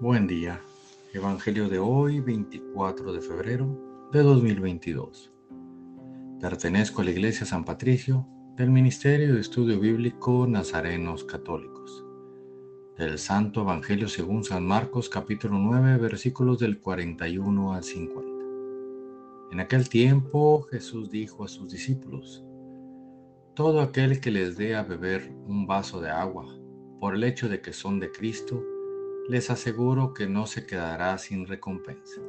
Buen día. Evangelio de hoy, 24 de febrero de 2022. Pertenezco a la Iglesia San Patricio del Ministerio de Estudio Bíblico Nazarenos Católicos. Del Santo Evangelio según San Marcos capítulo 9 versículos del 41 al 50. En aquel tiempo Jesús dijo a sus discípulos, Todo aquel que les dé a beber un vaso de agua, por el hecho de que son de Cristo, les aseguro que no se quedará sin recompensa.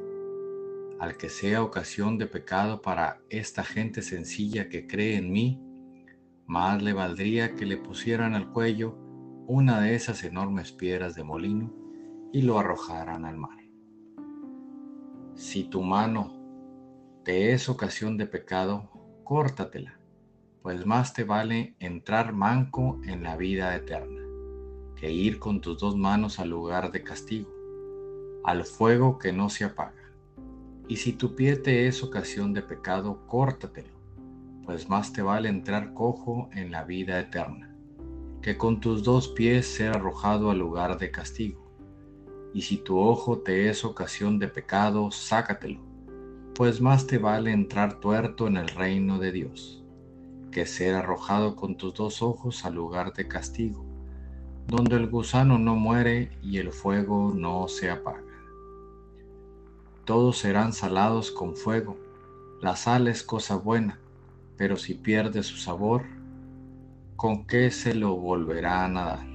Al que sea ocasión de pecado para esta gente sencilla que cree en mí, más le valdría que le pusieran al cuello una de esas enormes piedras de molino y lo arrojaran al mar. Si tu mano te es ocasión de pecado, córtatela, pues más te vale entrar manco en la vida eterna que ir con tus dos manos al lugar de castigo, al fuego que no se apaga. Y si tu pie te es ocasión de pecado, córtatelo, pues más te vale entrar cojo en la vida eterna, que con tus dos pies ser arrojado al lugar de castigo. Y si tu ojo te es ocasión de pecado, sácatelo, pues más te vale entrar tuerto en el reino de Dios, que ser arrojado con tus dos ojos al lugar de castigo donde el gusano no muere y el fuego no se apaga. Todos serán salados con fuego. La sal es cosa buena, pero si pierde su sabor, ¿con qué se lo volverán a dar?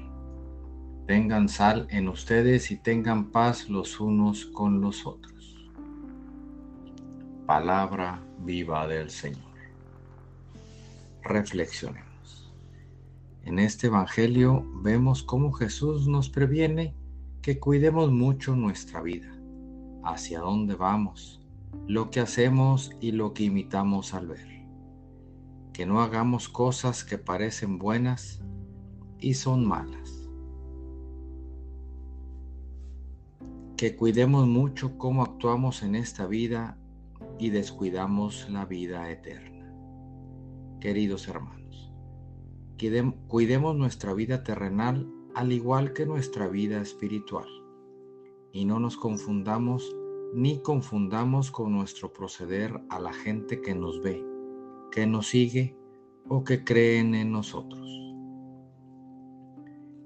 Tengan sal en ustedes y tengan paz los unos con los otros. Palabra viva del Señor. Reflexionemos. En este Evangelio vemos cómo Jesús nos previene que cuidemos mucho nuestra vida, hacia dónde vamos, lo que hacemos y lo que imitamos al ver. Que no hagamos cosas que parecen buenas y son malas. Que cuidemos mucho cómo actuamos en esta vida y descuidamos la vida eterna. Queridos hermanos Cuidemos nuestra vida terrenal al igual que nuestra vida espiritual y no nos confundamos ni confundamos con nuestro proceder a la gente que nos ve, que nos sigue o que creen en nosotros.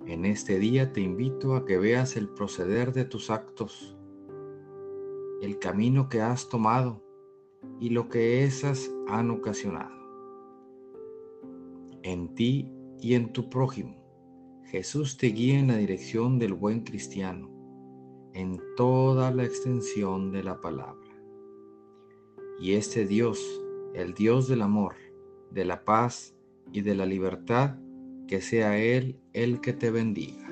En este día te invito a que veas el proceder de tus actos, el camino que has tomado y lo que esas han ocasionado en ti y en tu prójimo. Jesús te guía en la dirección del buen cristiano, en toda la extensión de la palabra. Y este Dios, el Dios del amor, de la paz y de la libertad, que sea Él el que te bendiga.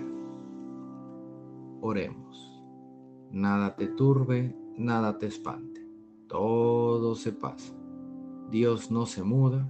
Oremos. Nada te turbe, nada te espante. Todo se pasa. Dios no se muda